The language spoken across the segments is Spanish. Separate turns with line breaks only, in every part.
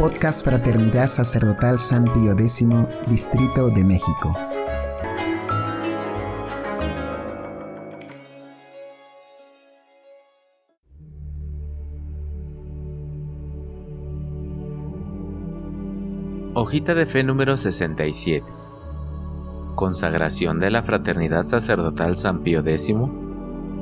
Podcast Fraternidad Sacerdotal San Pío X, Distrito de México.
Hojita de fe número 67. Consagración de la Fraternidad Sacerdotal San Pío X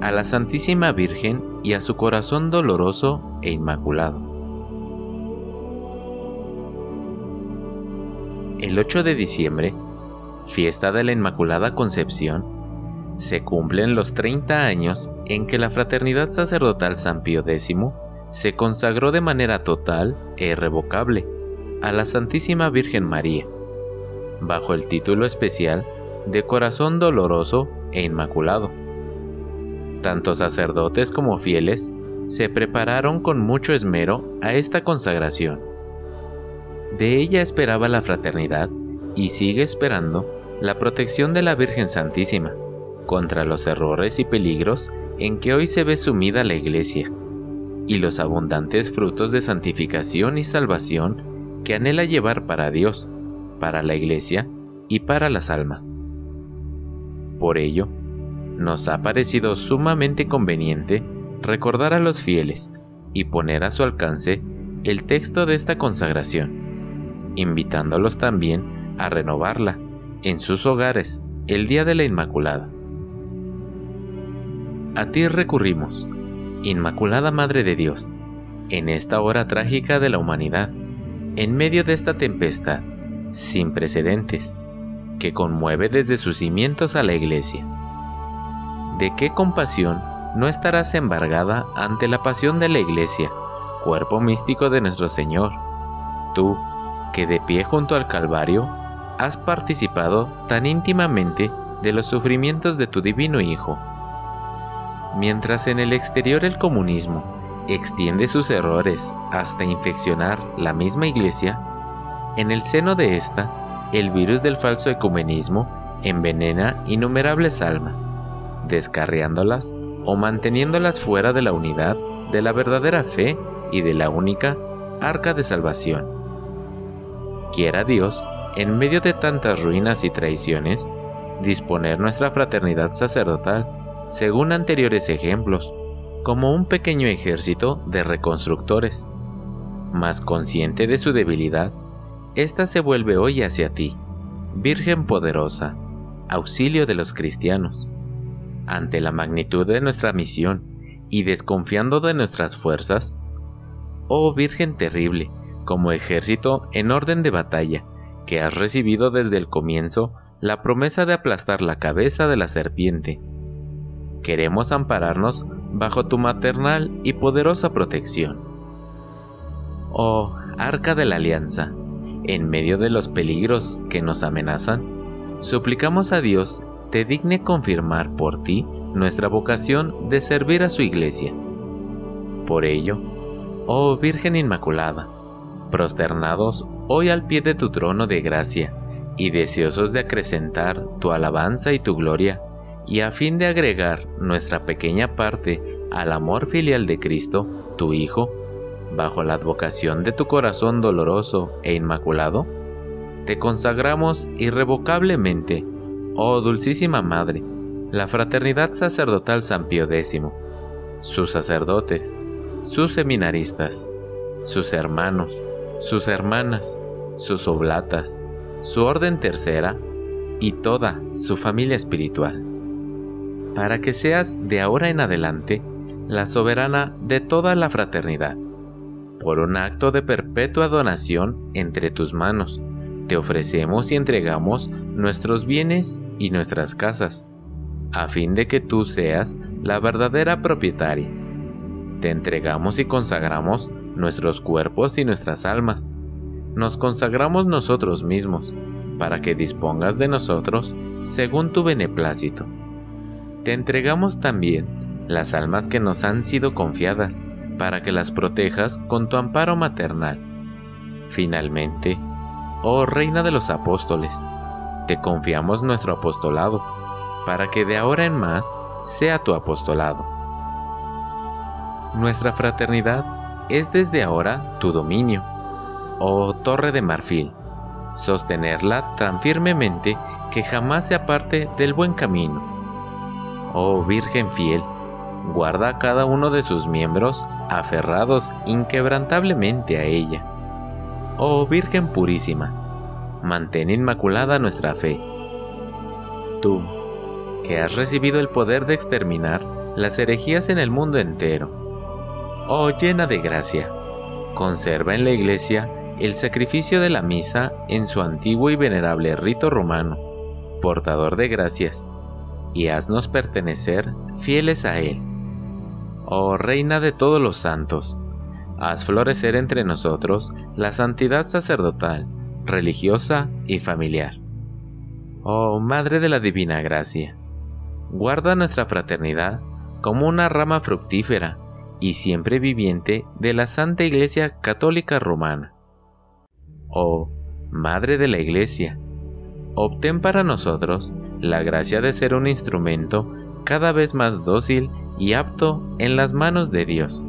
a la Santísima Virgen y a su corazón doloroso e inmaculado. El 8 de diciembre, fiesta de la Inmaculada Concepción, se cumplen los 30 años en que la Fraternidad Sacerdotal San Pío X se consagró de manera total e irrevocable a la Santísima Virgen María, bajo el título especial de Corazón Doloroso e Inmaculado tanto sacerdotes como fieles se prepararon con mucho esmero a esta consagración. De ella esperaba la fraternidad y sigue esperando la protección de la Virgen Santísima contra los errores y peligros en que hoy se ve sumida la Iglesia y los abundantes frutos de santificación y salvación que anhela llevar para Dios, para la Iglesia y para las almas. Por ello, nos ha parecido sumamente conveniente recordar a los fieles y poner a su alcance el texto de esta consagración, invitándolos también a renovarla en sus hogares el día de la Inmaculada. A ti recurrimos, Inmaculada Madre de Dios, en esta hora trágica de la humanidad, en medio de esta tempestad sin precedentes, que conmueve desde sus cimientos a la Iglesia ¿de qué compasión no estarás embargada ante la pasión de la Iglesia, cuerpo místico de nuestro Señor? Tú, que de pie junto al Calvario, has participado tan íntimamente de los sufrimientos de tu divino Hijo. Mientras en el exterior el comunismo extiende sus errores hasta infeccionar la misma Iglesia, en el seno de esta, el virus del falso ecumenismo envenena innumerables almas descarriándolas o manteniéndolas fuera de la unidad de la verdadera fe y de la única arca de salvación. Quiera Dios, en medio de tantas ruinas y traiciones, disponer nuestra fraternidad sacerdotal, según anteriores ejemplos, como un pequeño ejército de reconstructores. Más consciente de su debilidad, ésta se vuelve hoy hacia ti, Virgen poderosa, auxilio de los cristianos ante la magnitud de nuestra misión y desconfiando de nuestras fuerzas? Oh Virgen terrible, como ejército en orden de batalla, que has recibido desde el comienzo la promesa de aplastar la cabeza de la serpiente. Queremos ampararnos bajo tu maternal y poderosa protección. Oh Arca de la Alianza, en medio de los peligros que nos amenazan, suplicamos a Dios te digne confirmar por ti nuestra vocación de servir a su iglesia. Por ello, oh Virgen Inmaculada, prosternados hoy al pie de tu trono de gracia y deseosos de acrecentar tu alabanza y tu gloria, y a fin de agregar nuestra pequeña parte al amor filial de Cristo, tu Hijo, bajo la advocación de tu corazón doloroso e inmaculado, te consagramos irrevocablemente Oh Dulcísima Madre, la Fraternidad Sacerdotal San Pío X, sus sacerdotes, sus seminaristas, sus hermanos, sus hermanas, sus oblatas, su orden tercera y toda su familia espiritual, para que seas de ahora en adelante la soberana de toda la fraternidad, por un acto de perpetua donación entre tus manos, te ofrecemos y entregamos nuestros bienes y nuestras casas, a fin de que tú seas la verdadera propietaria. Te entregamos y consagramos nuestros cuerpos y nuestras almas. Nos consagramos nosotros mismos, para que dispongas de nosotros según tu beneplácito. Te entregamos también las almas que nos han sido confiadas, para que las protejas con tu amparo maternal. Finalmente, Oh Reina de los Apóstoles, te confiamos nuestro apostolado, para que de ahora en más sea tu apostolado. Nuestra fraternidad es desde ahora tu dominio, oh torre de marfil, sostenerla tan firmemente que jamás se aparte del buen camino. Oh Virgen fiel, guarda a cada uno de sus miembros aferrados inquebrantablemente a ella. Oh Virgen purísima, mantén inmaculada nuestra fe. Tú, que has recibido el poder de exterminar las herejías en el mundo entero. Oh llena de gracia, conserva en la Iglesia el sacrificio de la misa en su antiguo y venerable rito romano, portador de gracias, y haznos pertenecer fieles a él. Oh Reina de todos los santos, haz florecer entre nosotros la santidad sacerdotal, religiosa y familiar. Oh Madre de la Divina Gracia, guarda nuestra fraternidad como una rama fructífera y siempre viviente de la Santa Iglesia Católica Romana. Oh Madre de la Iglesia, obtén para nosotros la gracia de ser un instrumento cada vez más dócil y apto en las manos de Dios,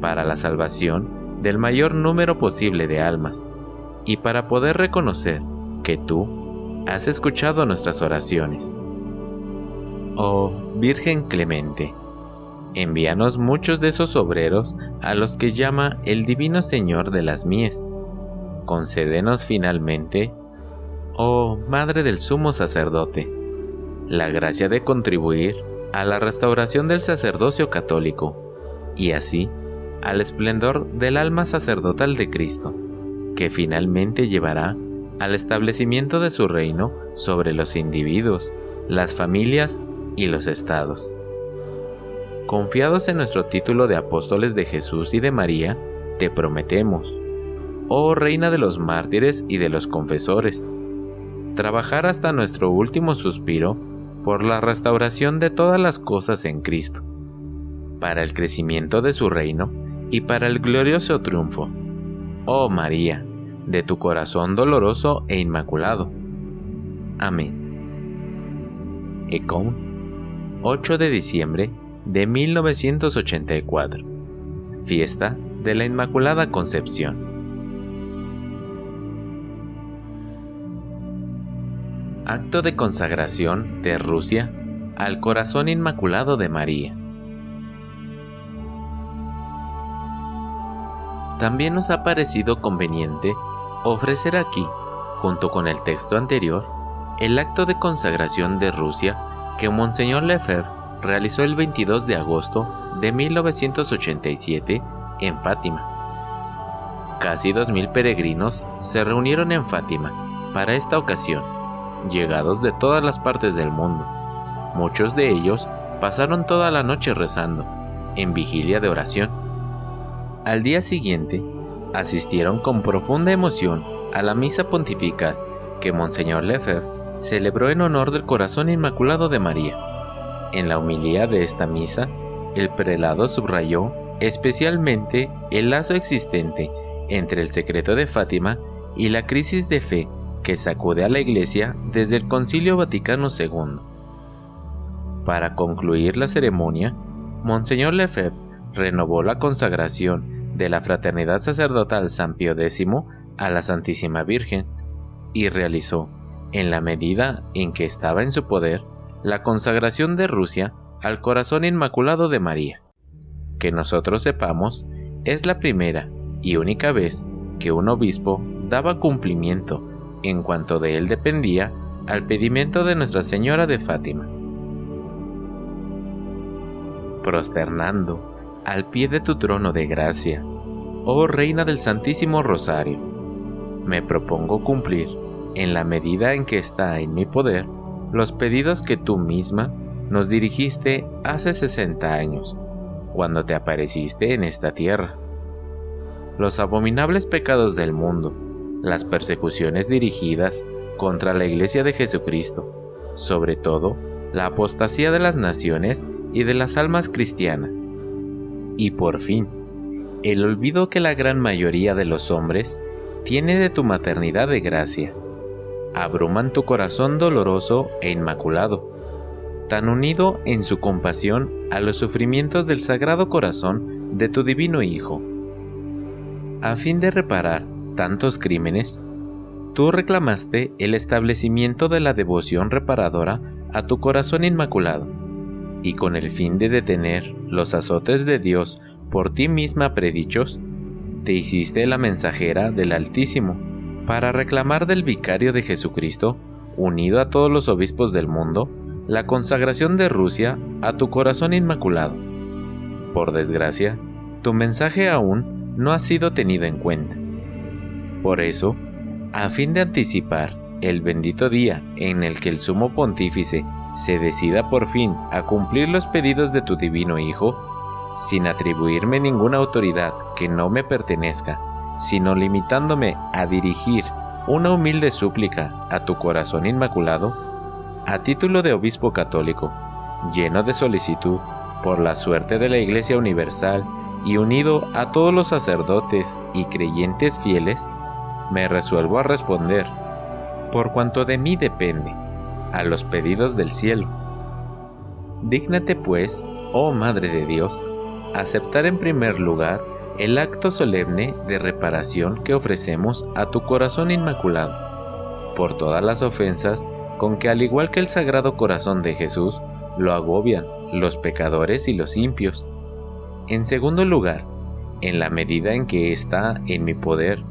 para la salvación del mayor número posible de almas, y para poder reconocer que tú has escuchado nuestras oraciones. Oh Virgen clemente, envíanos muchos de esos obreros a los que llama el Divino Señor de las Mies. Concédenos finalmente, oh Madre del Sumo Sacerdote, la gracia de contribuir a la restauración del sacerdocio católico y así al esplendor del alma sacerdotal de Cristo, que finalmente llevará al establecimiento de su reino sobre los individuos, las familias y los estados. Confiados en nuestro título de apóstoles de Jesús y de María, te prometemos, oh Reina de los mártires y de los confesores, trabajar hasta nuestro último suspiro por la restauración de todas las cosas en Cristo, para el crecimiento de su reino y para el glorioso triunfo, oh María, de tu corazón doloroso e inmaculado. Amén. Econ 8 de diciembre de 1984, fiesta de la Inmaculada Concepción. Acto de consagración de Rusia al Corazón Inmaculado de María. También nos ha parecido conveniente ofrecer aquí, junto con el texto anterior, el acto de consagración de Rusia que Monseñor Lefebvre realizó el 22 de agosto de 1987 en Fátima. Casi 2.000 peregrinos se reunieron en Fátima para esta ocasión, llegados de todas las partes del mundo. Muchos de ellos pasaron toda la noche rezando, en vigilia de oración. Al día siguiente, asistieron con profunda emoción a la misa pontifical que Monseñor Lefebvre celebró en honor del Corazón Inmaculado de María. En la humilía de esta misa, el prelado subrayó especialmente el lazo existente entre el secreto de Fátima y la crisis de fe que sacude a la Iglesia desde el Concilio Vaticano II. Para concluir la ceremonia, Monseñor Lefebvre renovó la consagración de la Fraternidad Sacerdotal San Pío X a la Santísima Virgen y realizó en la medida en que estaba en su poder, la consagración de Rusia al corazón inmaculado de María. Que nosotros sepamos, es la primera y única vez que un obispo daba cumplimiento, en cuanto de él dependía, al pedimento de Nuestra Señora de Fátima. Prosternando al pie de tu trono de gracia, oh Reina del Santísimo Rosario, me propongo cumplir en la medida en que está en mi poder, los pedidos que tú misma nos dirigiste hace 60 años, cuando te apareciste en esta tierra. Los abominables pecados del mundo, las persecuciones dirigidas contra la Iglesia de Jesucristo, sobre todo la apostasía de las naciones y de las almas cristianas. Y por fin, el olvido que la gran mayoría de los hombres tiene de tu maternidad de gracia abruman tu corazón doloroso e inmaculado, tan unido en su compasión a los sufrimientos del sagrado corazón de tu divino Hijo, a fin de reparar tantos crímenes, tú reclamaste el establecimiento de la devoción reparadora a tu corazón inmaculado, y con el fin de detener los azotes de Dios por ti misma predichos, te hiciste la mensajera del Altísimo para reclamar del vicario de Jesucristo, unido a todos los obispos del mundo, la consagración de Rusia a tu corazón inmaculado. Por desgracia, tu mensaje aún no ha sido tenido en cuenta. Por eso, a fin de anticipar el bendito día en el que el sumo pontífice se decida por fin a cumplir los pedidos de tu divino Hijo, sin atribuirme ninguna autoridad que no me pertenezca, sino limitándome a dirigir una humilde súplica a tu corazón inmaculado, a título de obispo católico, lleno de solicitud por la suerte de la Iglesia Universal y unido a todos los sacerdotes y creyentes fieles, me resuelvo a responder, por cuanto de mí depende, a los pedidos del cielo. Dígnate pues, oh Madre de Dios, aceptar en primer lugar el acto solemne de reparación que ofrecemos a tu corazón inmaculado, por todas las ofensas con que al igual que el Sagrado Corazón de Jesús, lo agobian los pecadores y los impios. En segundo lugar, en la medida en que está en mi poder,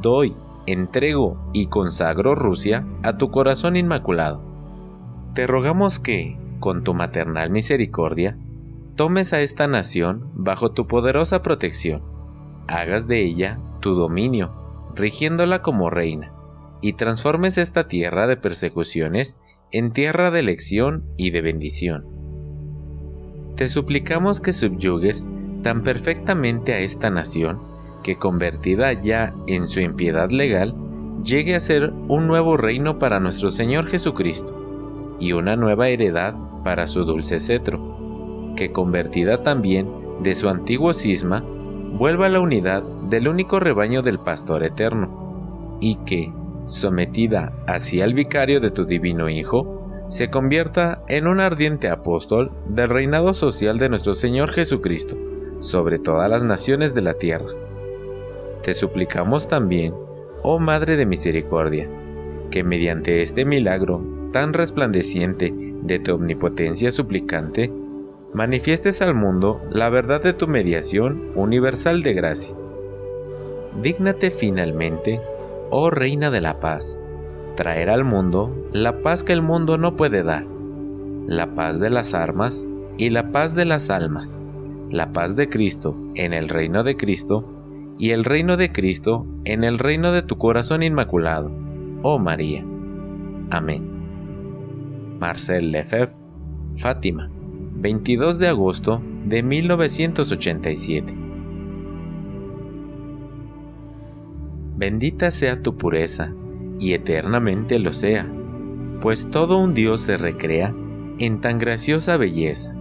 doy, entrego y consagro Rusia a tu corazón inmaculado. Te rogamos que, con tu maternal misericordia, tomes a esta nación bajo tu poderosa protección, hagas de ella tu dominio, rigiéndola como reina, y transformes esta tierra de persecuciones en tierra de elección y de bendición. Te suplicamos que subyugues tan perfectamente a esta nación que convertida ya en su impiedad legal, llegue a ser un nuevo reino para nuestro Señor Jesucristo y una nueva heredad para su dulce cetro que convertida también de su antiguo cisma, vuelva a la unidad del único rebaño del pastor eterno, y que, sometida hacia el vicario de tu divino Hijo, se convierta en un ardiente apóstol del reinado social de nuestro Señor Jesucristo sobre todas las naciones de la tierra. Te suplicamos también, oh Madre de Misericordia, que mediante este milagro tan resplandeciente de tu omnipotencia suplicante, manifiestes al mundo la verdad de tu mediación universal de gracia. Dígnate finalmente, oh Reina de la Paz, traer al mundo la paz que el mundo no puede dar, la paz de las armas y la paz de las almas, la paz de Cristo en el reino de Cristo y el reino de Cristo en el reino de tu corazón inmaculado, oh María. Amén. Marcel Lefebvre, Fátima. 22 de agosto de 1987. Bendita sea tu pureza, y eternamente lo sea, pues todo un Dios se recrea en tan graciosa belleza.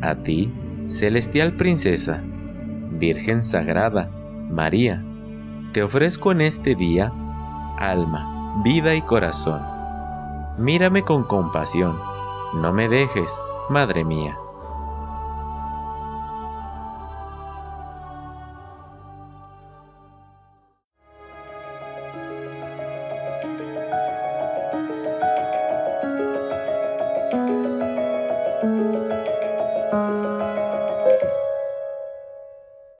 A ti, celestial princesa, Virgen Sagrada, María, te ofrezco en este día alma, vida y corazón. Mírame con compasión, no me dejes, Madre mía.